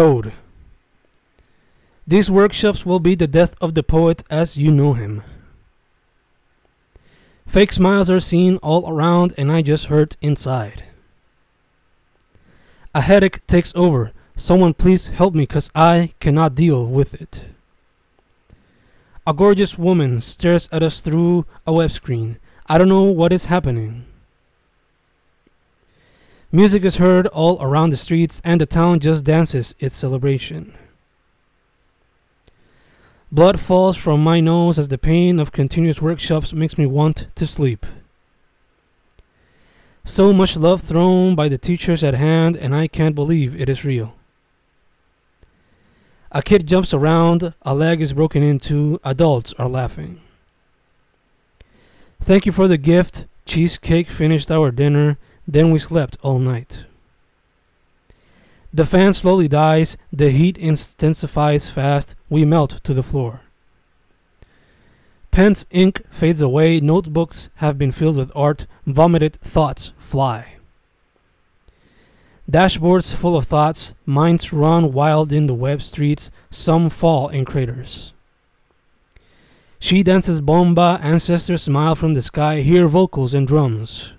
Code. These workshops will be the death of the poet as you know him. Fake smiles are seen all around, and I just hurt inside. A headache takes over. Someone please help me, cause I cannot deal with it. A gorgeous woman stares at us through a web screen. I don't know what is happening. Music is heard all around the streets, and the town just dances its celebration. Blood falls from my nose as the pain of continuous workshops makes me want to sleep. So much love thrown by the teachers at hand, and I can't believe it is real. A kid jumps around, a leg is broken into, adults are laughing. Thank you for the gift. Cheesecake finished our dinner, then we slept all night. The fan slowly dies, the heat intensifies fast, we melt to the floor. Pen's ink fades away, notebooks have been filled with art, vomited thoughts fly. Dashboards full of thoughts, minds run wild in the web streets, some fall in craters. She dances bomba, ancestors smile from the sky, hear vocals and drums.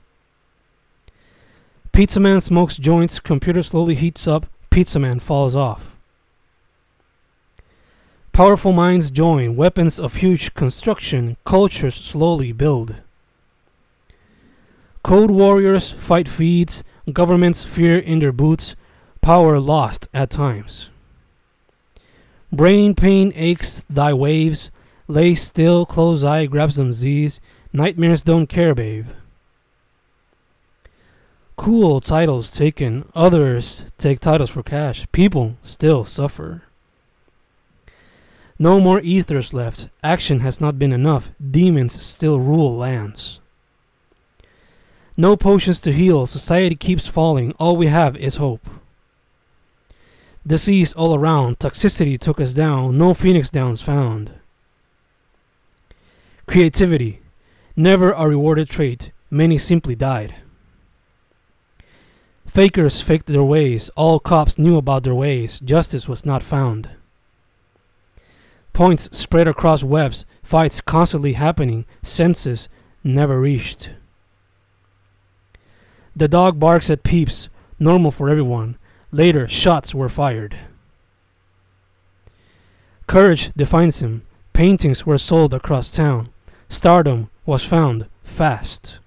Pizza Man smokes joints, computer slowly heats up, Pizza Man falls off. Powerful minds join, weapons of huge construction, cultures slowly build. Code warriors fight feeds, governments fear in their boots, power lost at times. Brain pain aches, thy waves, lay still, close eye, grab some Z's, nightmares don't care, babe. Cool titles taken, others take titles for cash, people still suffer. No more ethers left, action has not been enough, demons still rule lands. No potions to heal, society keeps falling, all we have is hope. Disease all around, toxicity took us down, no phoenix downs found. Creativity, never a rewarded trait, many simply died. Fakers faked their ways, all cops knew about their ways, justice was not found. Points spread across webs, fights constantly happening, senses never reached. The dog barks at peeps, normal for everyone. Later, shots were fired. Courage defines him. Paintings were sold across town. Stardom was found fast.